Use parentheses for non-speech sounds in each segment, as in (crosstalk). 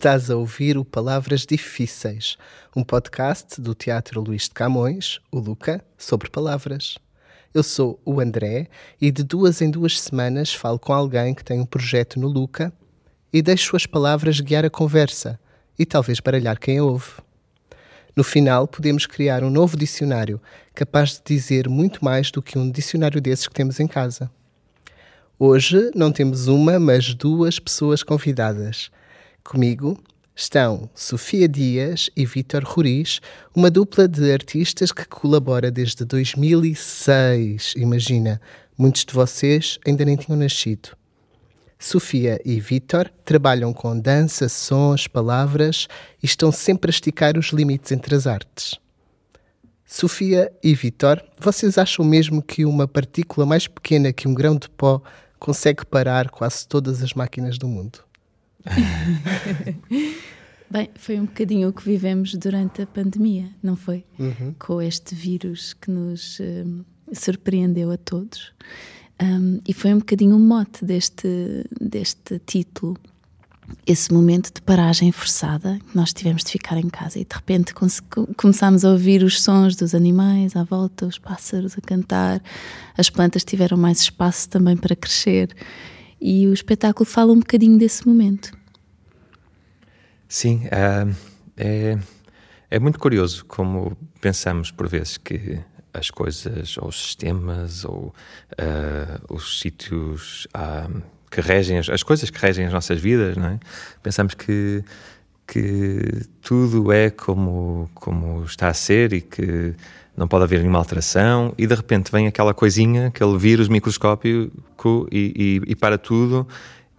Estás a ouvir o Palavras Difíceis, um podcast do Teatro Luís de Camões, o Luca, sobre palavras. Eu sou o André e de duas em duas semanas falo com alguém que tem um projeto no Luca e deixo as palavras guiar a conversa e talvez baralhar quem a ouve. No final, podemos criar um novo dicionário capaz de dizer muito mais do que um dicionário desses que temos em casa. Hoje não temos uma, mas duas pessoas convidadas. Comigo estão Sofia Dias e Vítor Ruriz, uma dupla de artistas que colabora desde 2006. Imagina, muitos de vocês ainda nem tinham nascido. Sofia e Vítor trabalham com dança, sons, palavras e estão sempre a esticar os limites entre as artes. Sofia e Vítor, vocês acham mesmo que uma partícula mais pequena que um grão de pó consegue parar quase todas as máquinas do mundo? (laughs) Bem, foi um bocadinho o que vivemos durante a pandemia, não foi? Uhum. Com este vírus que nos um, surpreendeu a todos. Um, e foi um bocadinho o mote deste, deste título. Esse momento de paragem forçada, que nós tivemos de ficar em casa e de repente começámos a ouvir os sons dos animais à volta, os pássaros a cantar, as plantas tiveram mais espaço também para crescer e o espetáculo fala um bocadinho desse momento. Sim, uh, é, é muito curioso como pensamos por vezes que as coisas, ou os sistemas, ou uh, os sítios uh, que regem, as, as, coisas que regem as nossas vidas, não é? Pensamos que, que tudo é como, como está a ser e que não pode haver nenhuma alteração, e de repente vem aquela coisinha, aquele vírus microscópico e, e, e para tudo,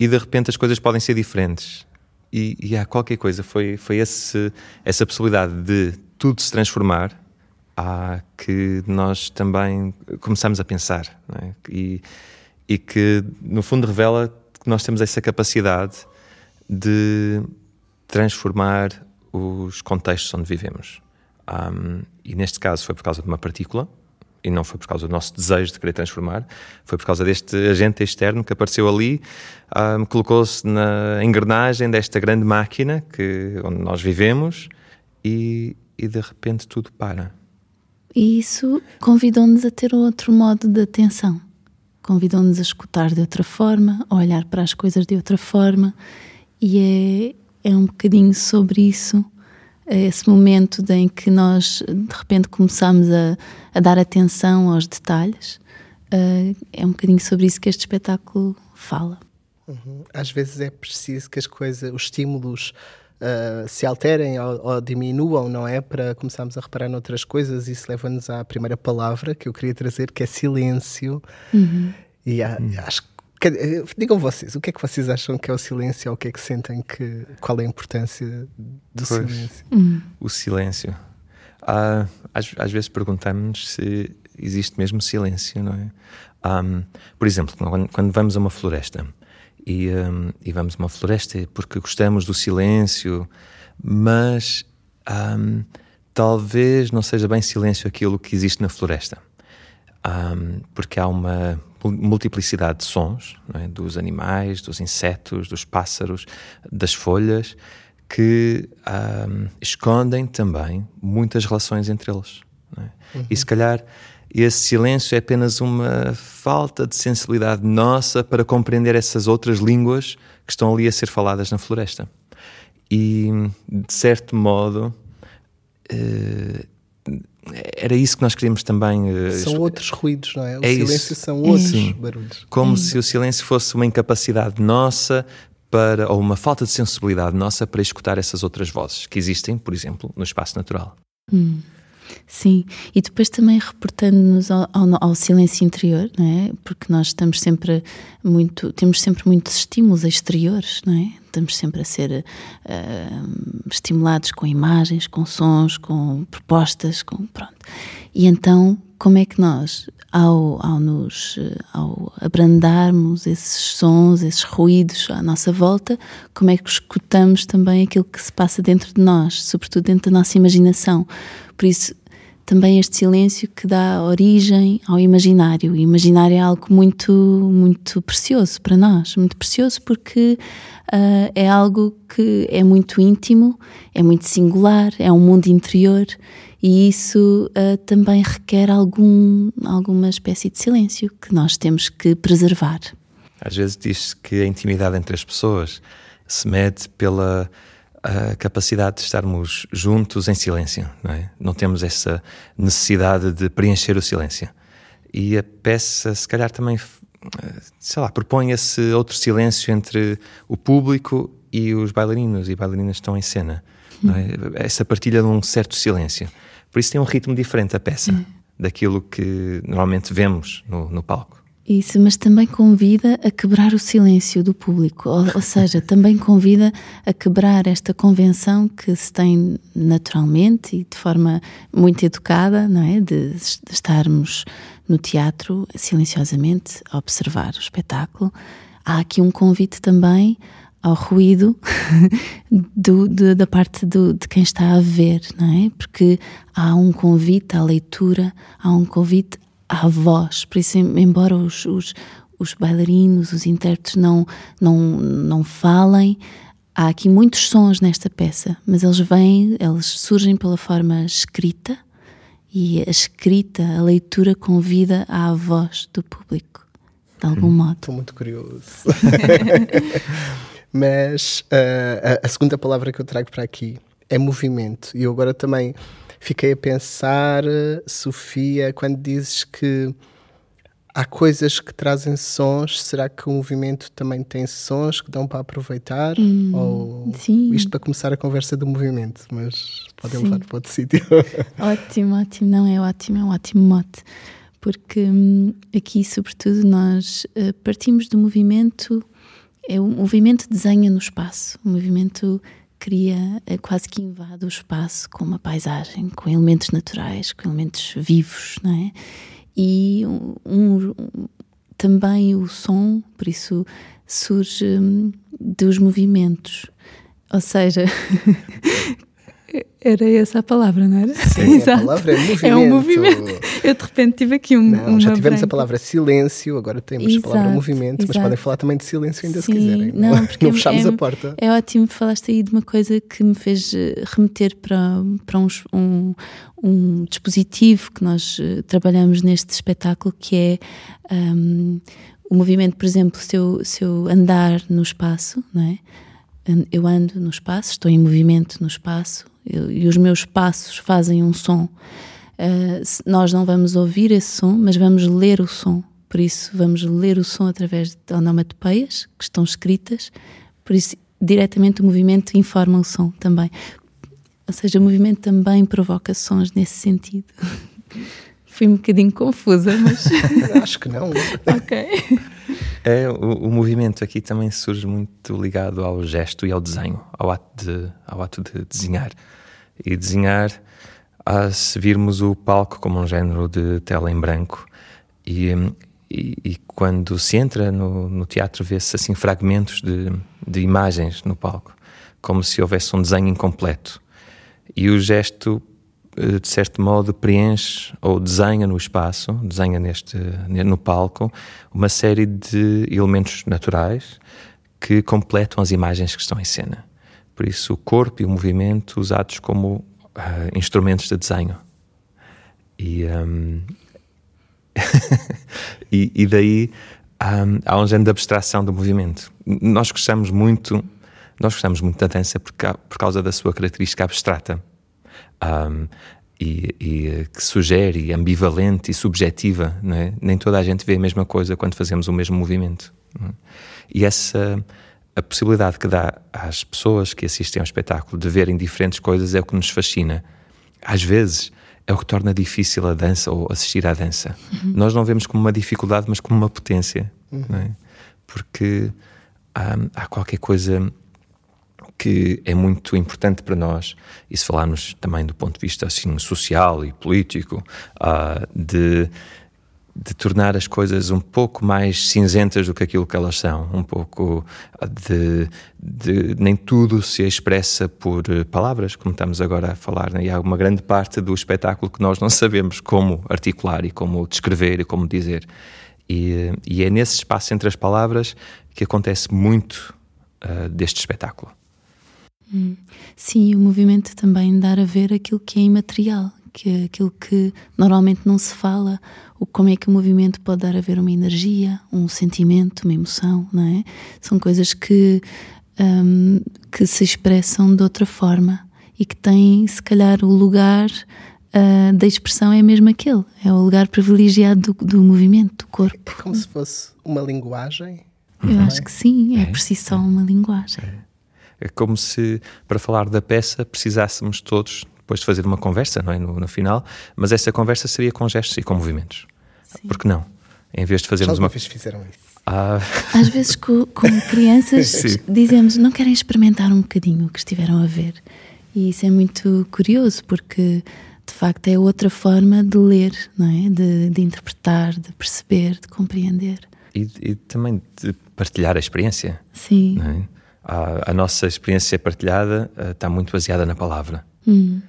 e de repente as coisas podem ser diferentes. E, e há qualquer coisa, foi, foi esse, essa possibilidade de tudo se transformar há que nós também começamos a pensar é? e, e que no fundo revela que nós temos essa capacidade de transformar os contextos onde vivemos. Um, e neste caso foi por causa de uma partícula e não foi por causa do nosso desejo de querer transformar, foi por causa deste agente externo que apareceu ali, um, colocou-se na engrenagem desta grande máquina que, onde nós vivemos e, e de repente tudo para. E isso convidou-nos a ter outro modo de atenção. Convidou-nos a escutar de outra forma, a olhar para as coisas de outra forma. E é, é um bocadinho sobre isso, esse momento em que nós de repente começamos a, a dar atenção aos detalhes. Uh, é um bocadinho sobre isso que este espetáculo fala. Uhum. Às vezes é preciso que as coisas, os estímulos uh, se alterem ou, ou, diminuam, não é? Para começarmos a reparar noutras coisas. Isso leva-nos à primeira palavra que eu queria trazer, que é silêncio. Uhum. E há, uhum. acho que. Digam vocês, o que é que vocês acham que é o silêncio ou o que é que sentem que. Qual é a importância do pois, silêncio? Uhum. O silêncio. Uh, às, às vezes perguntamos se existe mesmo silêncio, não é? Um, por exemplo, quando, quando vamos a uma floresta, e, um, e vamos a uma floresta porque gostamos do silêncio, mas um, talvez não seja bem silêncio aquilo que existe na floresta, um, porque há uma multiplicidade de sons é? dos animais, dos insetos, dos pássaros, das folhas, que escondem também muitas relações entre eles. É? Uhum. E se calhar esse silêncio é apenas uma falta de sensibilidade nossa para compreender essas outras línguas que estão ali a ser faladas na floresta. E, de certo modo, uh, era isso que nós queríamos também. Uh, são outros ruídos, não é? O é silêncio isso. são outros Sim. barulhos. Como hum. se o silêncio fosse uma incapacidade nossa para, ou uma falta de sensibilidade nossa para escutar essas outras vozes que existem, por exemplo, no espaço natural. Hum. Sim, e depois também reportando-nos ao, ao, ao, silêncio interior, não é? Porque nós estamos sempre muito, temos sempre muitos estímulos exteriores, não é? Estamos sempre a ser uh, estimulados com imagens, com sons, com propostas, com pronto. E então, como é que nós, ao, ao nos, ao abrandarmos esses sons, esses ruídos à nossa volta, como é que escutamos também aquilo que se passa dentro de nós, sobretudo dentro da nossa imaginação? Por isso, também este silêncio que dá origem ao imaginário. O imaginário é algo muito, muito precioso para nós, muito precioso porque uh, é algo que é muito íntimo, é muito singular, é um mundo interior e isso uh, também requer algum, alguma espécie de silêncio que nós temos que preservar. Às vezes diz-se que a intimidade entre as pessoas se mede pela a capacidade de estarmos juntos em silêncio, não é? Não temos essa necessidade de preencher o silêncio. E a peça, se calhar, também, sei lá, propõe esse outro silêncio entre o público e os bailarinos e bailarinas que estão em cena. É? Essa partilha de um certo silêncio. Por isso tem um ritmo diferente a peça hum. daquilo que normalmente vemos no, no palco. Isso, mas também convida a quebrar o silêncio do público, ou, ou, seja, (laughs) também convida a quebrar esta convenção que se tem naturalmente e de forma muito educada, não é? De, de estarmos no teatro silenciosamente a observar o espetáculo. Há aqui um convite também ao ruído (laughs) do, do, da parte do, de quem está a ver, não é? Porque há um convite à leitura, há um convite à voz. Por isso, embora os, os, os bailarinos, os intérpretes não, não, não falem, há aqui muitos sons nesta peça, mas eles vêm, eles surgem pela forma escrita e a escrita, a leitura convida à voz do público, de algum hum, modo. Estou muito curioso. (laughs) mas uh, a, a segunda palavra que eu trago para aqui é movimento. E eu agora também fiquei a pensar, Sofia, quando dizes que há coisas que trazem sons, será que o movimento também tem sons que dão para aproveitar? Hum, Ou sim. isto para começar a conversa do movimento, mas podem levar para outro (laughs) sítio. Ótimo, ótimo, não é ótimo, é um ótimo mote. Porque hum, aqui, sobretudo, nós uh, partimos do movimento, é o movimento desenha no espaço, o movimento cria, eh, quase que invade o espaço com uma paisagem, com elementos naturais, com elementos vivos, não é? E um, um, também o som, por isso surge hum, dos movimentos. Ou seja, (laughs) Era essa a palavra, não era? Sim, (laughs) Exato. a palavra é movimento. É um movimento. Eu de repente tive aqui um. Não, já tivemos branca. a palavra silêncio, agora temos exato, a palavra movimento, exato. mas podem falar também de silêncio ainda Sim, se quiserem. Não, porque não é fechamos é, a porta. É ótimo, falaste aí de uma coisa que me fez eh, remeter para, para um, um, um dispositivo que nós eh, trabalhamos neste espetáculo, que é. Um, o movimento, por exemplo, se eu, se eu andar no espaço, não é? eu ando no espaço, estou em movimento no espaço eu, e os meus passos fazem um som. Uh, nós não vamos ouvir esse som, mas vamos ler o som. Por isso, vamos ler o som através de onomatopeias que estão escritas. Por isso, diretamente o movimento informa o som também. Ou seja, o movimento também provoca sons nesse sentido. (laughs) Fui um bocadinho confusa, mas. (laughs) Acho que não. (laughs) ok. (laughs) É, o, o, movimento aqui também surge muito ligado ao gesto e ao desenho, ao ato de, ao ato de desenhar. E desenhar, a se virmos o palco como um género de tela em branco, e, e, e quando se entra no, no teatro, vê-se assim fragmentos de, de imagens no palco, como se houvesse um desenho incompleto. E o gesto de certo modo, preenche ou desenha no espaço, desenha neste, no palco, uma série de elementos naturais que completam as imagens que estão em cena. Por isso, o corpo e o movimento usados como uh, instrumentos de desenho. E, um, (laughs) e, e, daí um, há um género de abstração do movimento. Nós gostamos muito, nós gostamos muito da dança por, por causa da sua característica abstrata um, e, e, que sugere, ambivalente e subjetiva. Não é? Nem toda a gente vê a mesma coisa quando fazemos o mesmo movimento. É? E essa a possibilidade que dá às pessoas que assistem ao espetáculo de verem diferentes coisas é o que nos fascina. Às vezes é o que torna difícil a dança ou assistir à dança. Uhum. Nós não vemos como uma dificuldade, mas como uma potência. Uhum. É? Porque há, há qualquer coisa que é muito importante para nós, e se falarmos também do ponto de vista assim, social e político, uh, de de tornar as coisas um pouco mais cinzentas do que aquilo que elas são, um pouco de, de nem tudo se expressa por eh, palavras, como estamos agora a falar, né? e há uma grande parte do espetáculo que nós não sabemos como articular e como descrever e como dizer. E, e é nesse espaço entre as palavras que acontece muito uh, deste espetáculo. Sim, o movimento também dar a ver aquilo que é imaterial, que é aquilo que normalmente não se fala, o como é que o movimento pode dar a ver uma energia, um sentimento, uma emoção, não é? São coisas que, um, que se expressam de outra forma e que têm, se calhar, o lugar uh, da expressão é mesmo aquele, é o lugar privilegiado do, do movimento, do corpo. É como se fosse uma linguagem. Eu acho que sim, é, é por si só uma linguagem. É. é como se, para falar da peça, precisássemos todos depois de fazer uma conversa, não é? No, no final, mas essa conversa seria com gestos e com movimentos. Sim. Porque não? Em vez de fazermos uma. vez fizeram isso? Ah. Às vezes, com, com crianças, (laughs) dizemos não querem experimentar um bocadinho o que estiveram a ver. E isso é muito curioso, porque de facto é outra forma de ler, não é? De, de interpretar, de perceber, de compreender. E, e, também de partilhar a experiência. Sim. É? A, a, nossa experiência partilhada uh, está muito baseada na palavra. Hum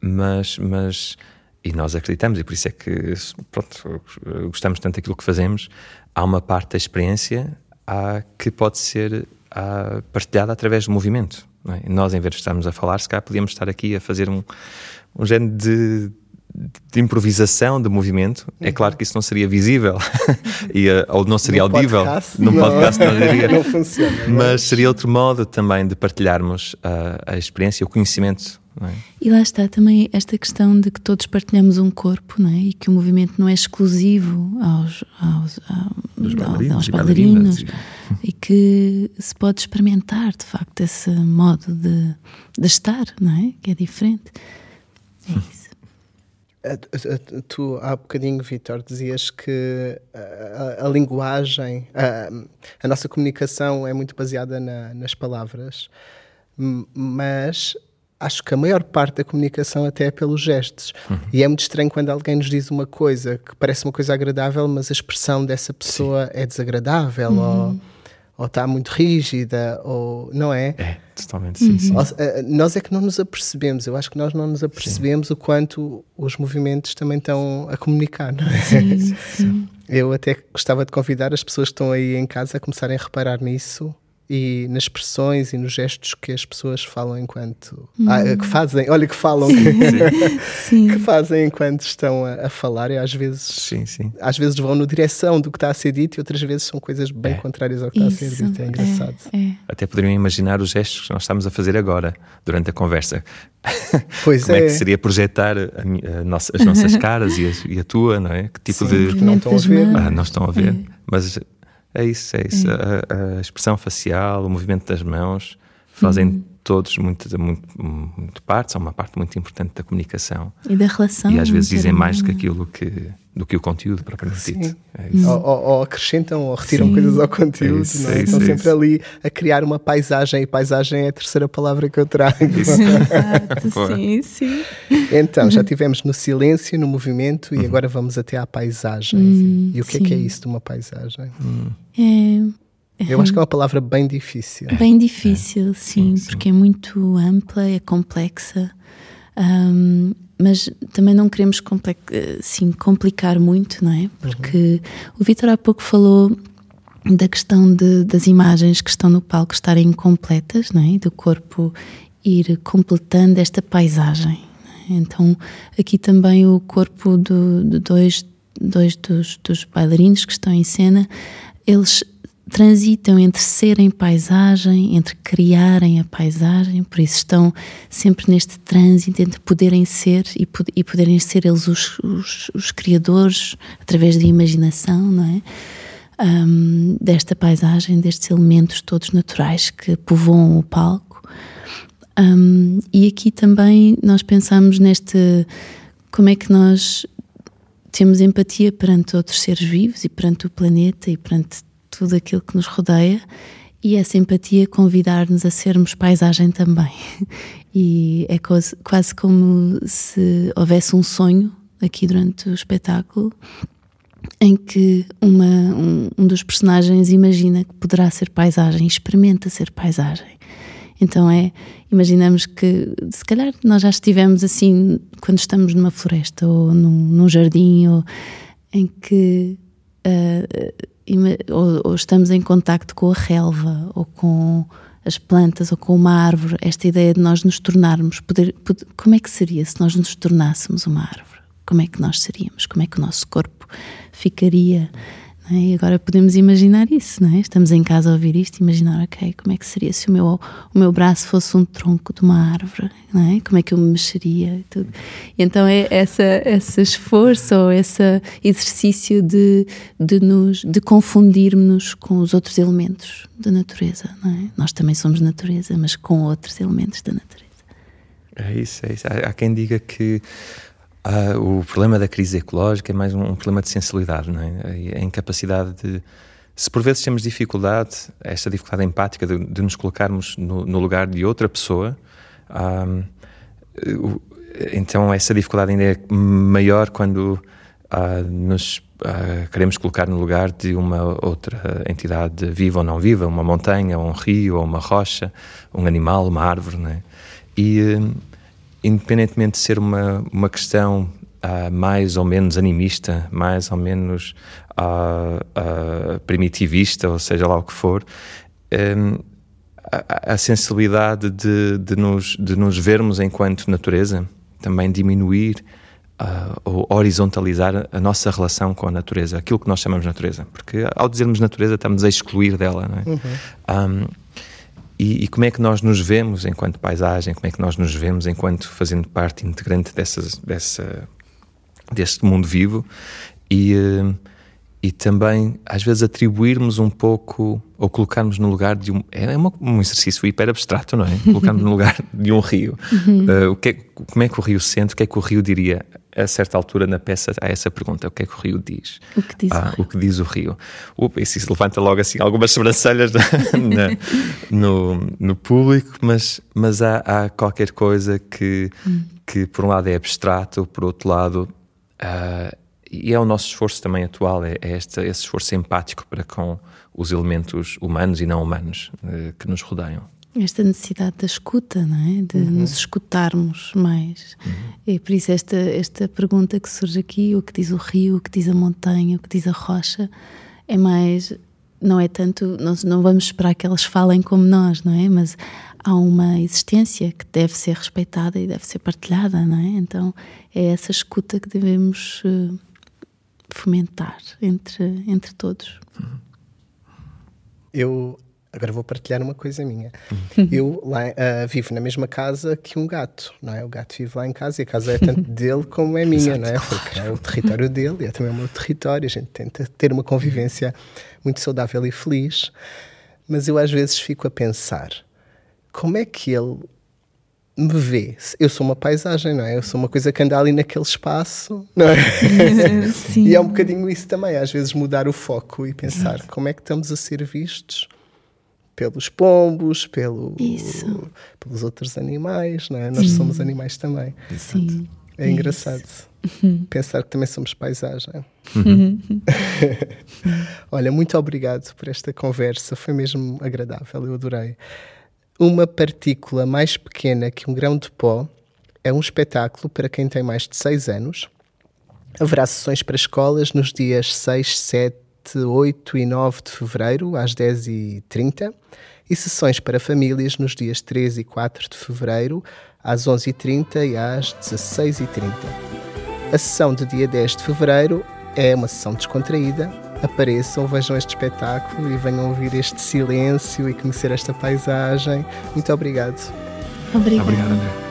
mas, mas e nós acreditamos, e por isso é que pronto, gostamos tanto daquilo que fazemos. Há uma parte da experiência há, que pode ser há, partilhada através do movimento. É? Nós, em vez de estarmos a falar, se calhar podíamos estar aqui a fazer um, um género de, de improvisação, de movimento. É uhum. É claro que isso não seria visível (laughs) e, uh, ou não seria no audível. Podcast, num podcast não, (laughs) diria. não funciona. Mas, mas seria outro modo também de partilharmos uh, a experiência, o conhecimento é? E lá está também esta questão de que todos partilhamos um corpo não é? e que o movimento não é exclusivo aos, aos, aos bailarinos, aos bailarinos e, e, que se pode experimentar de facto esse modo de, de estar, não é? que é diferente. É isso. Tu há bocadinho, Vitor, dizias que a, a, a linguagem, a, a, nossa comunicação é muito baseada na, nas palavras, mas acho que a maior parte da comunicação até é pelos gestos. Uhum. E é muito estranho quando alguém nos diz uma coisa que parece uma coisa agradável, mas a expressão dessa pessoa Sim. é desagradável uhum. ou, ou está muito rígida, ou não é? É, totalmente sim, sim. Eh, nós é que não nos apercebemos. Eu acho que nós não nos apercebemos sim. o quanto os movimentos também estão a comunicar, não é? Sim, sim. Eu até gostava de convidar as pessoas que estão aí em casa a começarem a reparar nisso e nas expressões e nos gestos que as pessoas falam enquanto hum. ah, que fazem, olha que falam que, (laughs) que fazem enquanto estão a, a, falar e às vezes sim, sim. às vezes vão na direção do que está a ser dito e outras vezes são coisas bem é. contrárias ao que Isso. está a ser dito, é engraçado. É, é. Até poderiam imaginar os gestos que nós estamos a fazer agora durante a conversa. (laughs) Pois Como é. é que seria projetar a, a nossa, as nossas (laughs) caras e a, e a, tua, não é? Que tipo sim, de não estão a ver, ah, não estão a ver, é. mas é isso, é isso. A, a, expressão facial, o movimento das mãos fazem uhum. todos muito, muito, muito parte, são uma parte muito importante da comunicação. E da relação. E às vezes dizem mais do que aquilo que do que o conteúdo propriamente dito. É ou, ou, ou, acrescentam ou retiram Sim. coisas ao conteúdo, é isso, não é? é? Estão sempre ali a criar uma paisagem, e paisagem é a terceira palavra que eu trago. (laughs) Exato, sim, sim. Então, já tivemos no silêncio, no movimento, uhum. e agora vamos até à paisagem. Hum, e o que sim. é que é isso de uma paisagem? Hum. É, eu acho que é uma palavra bem difícil. Bem difícil, sim, sim, porque é muito ampla, é complexa. Um, mas também não queremos assim, complicar muito, não é? Porque uhum. o Vitor há pouco falou da questão de, das imagens que estão no palco estarem incompletas, não é? Do corpo ir completando esta paisagem. É? Então, aqui também o corpo do, de dois, dois dos, dos bailarinos que estão em cena, eles transitam entre serem paisagem, entre criarem a paisagem, por isso estão sempre neste trânsito entre poderem ser e, e poderem ser eles os, os, os, criadores através da imaginação, não é? Um, desta paisagem, destes elementos todos naturais que povoam o palco. Um, e aqui também nós pensamos neste como é que nós temos empatia perante outros seres vivos e perante o planeta e perante tudo aquilo que nos rodeia e essa empatia convidar-nos a sermos paisagem também. (laughs) E é quase, como se houvesse um sonho aqui durante o espetáculo em que uma, um, um dos personagens imagina que poderá ser paisagem, experimenta ser paisagem. Então é, imaginamos que se calhar nós já estivemos assim quando estamos numa floresta ou num, num jardim ou em que uh, ou, ou, estamos em contacto com a relva ou com as plantas ou com uma árvore, esta ideia de nós nos tornarmos, poder, poder, como é que seria se nós nos tornássemos uma árvore? Como é que nós seríamos? Como é que o nosso corpo ficaria? É? E agora podemos imaginar isso, não é? Estamos em casa a ouvir isto e imaginar, ok, como é que seria se o meu, o meu braço fosse um tronco de uma árvore, não é? Como é que eu me mexeria e tudo. E então é essa, esse esforço ou esse exercício de, de, nos, de confundirmos com os outros elementos da natureza, não é? Nós também somos natureza, mas com outros elementos da natureza. É isso, é isso. Há, há quem diga que ah, o problema da crise ecológica é mais um, um, problema de sensibilidade, não é? A incapacidade de. Se por vezes temos dificuldade, esta dificuldade empática de, de nos colocarmos no, no, lugar de outra pessoa, então essa dificuldade ainda é maior quando ah, nos ah, queremos colocar no lugar de uma outra entidade viva ou não viva, uma montanha, um rio, ou uma rocha, um animal, uma árvore, não é? E independentemente de ser uma, uma questão uh, mais ou menos animista, mais ou menos uh, uh, primitivista, ou seja lá o que for, um, a, a, sensibilidade de, de, nos, de nos vermos enquanto natureza também diminuir ou horizontalizar a nossa relação com a natureza, aquilo que nós chamamos natureza, porque ao dizermos natureza estamos a excluir dela, não é? Uhum. Um, e, e, como é que nós nos vemos enquanto paisagem, como é que nós nos vemos enquanto fazendo parte integrante dessas, dessa, deste mundo vivo? E, eh, e também às vezes atribuirmos um pouco ou colocarmos no lugar de um é uma, um exercício hiper abstrato não é? Colocarmos no lugar de um rio. Uhum. uh, o que é, como é que o rio sente? O que é que o rio diria a certa altura na peça a essa pergunta, o que é que o rio diz? O que diz, ah, o, rio? O que diz o rio? Opa, isso levanta logo assim algumas sobrancelhas (laughs) na, no, no público, mas, mas há, há qualquer coisa que, hum. que por um lado é abstrato, por outro lado uh, e é o nosso esforço também atual, é, é este, esse esforço empático para com os elementos humanos e não humanos uh, que nos rodeiam. Esta necessidade da escuta, não é? De uhum. nos escutarmos mais. Uhum. E por isso esta, esta pergunta que surge aqui, o que diz o rio, o que diz a montanha, o que diz a rocha, é mais... Não é tanto... Nós não vamos esperar que elas falem como nós, não é? Mas há uma existência que deve ser respeitada e deve ser partilhada, não é? Então é essa escuta que devemos uh, fomentar entre, entre todos. Eu Agora vou partilhar uma coisa minha. Uhum. Eu lá, uh, vivo na mesma casa que um gato, não é? O gato vive lá em casa e a casa é tanto (laughs) dele como é minha, não é? Porque é o território dele e é também o meu território. A gente tenta ter uma convivência muito saudável e feliz. Mas eu às vezes fico a pensar como é que ele me vê. Eu sou uma paisagem, não é? Eu sou uma coisa que anda ali naquele espaço, não é? (laughs) Sim. e é um bocadinho isso também, às vezes mudar o foco e pensar como é que estamos a ser vistos pelos pombos, pelo, pelos outros animais, não é? Nós somos animais também. Sim. É engraçado uhum. (laughs) pensar que também somos paisagem. Uhum. (laughs) Olha, muito obrigado por esta conversa, foi mesmo agradável, eu adorei. Uma partícula mais pequena que um grão de pó é um espetáculo para quem tem mais de 6 anos. Haverá sessões para escolas nos dias 6, 7, 8 e 9 de fevereiro, às 10h30, e sessões para famílias nos dias 3 e 4 de fevereiro, às 11h30 e às 16h30. A sessão do dia 10 de fevereiro é uma sessão descontraída. Apareçam, vejam este espetáculo e venham ouvir este silêncio e conhecer esta paisagem. Muito obrigado. Obrigada. Obrigado, André.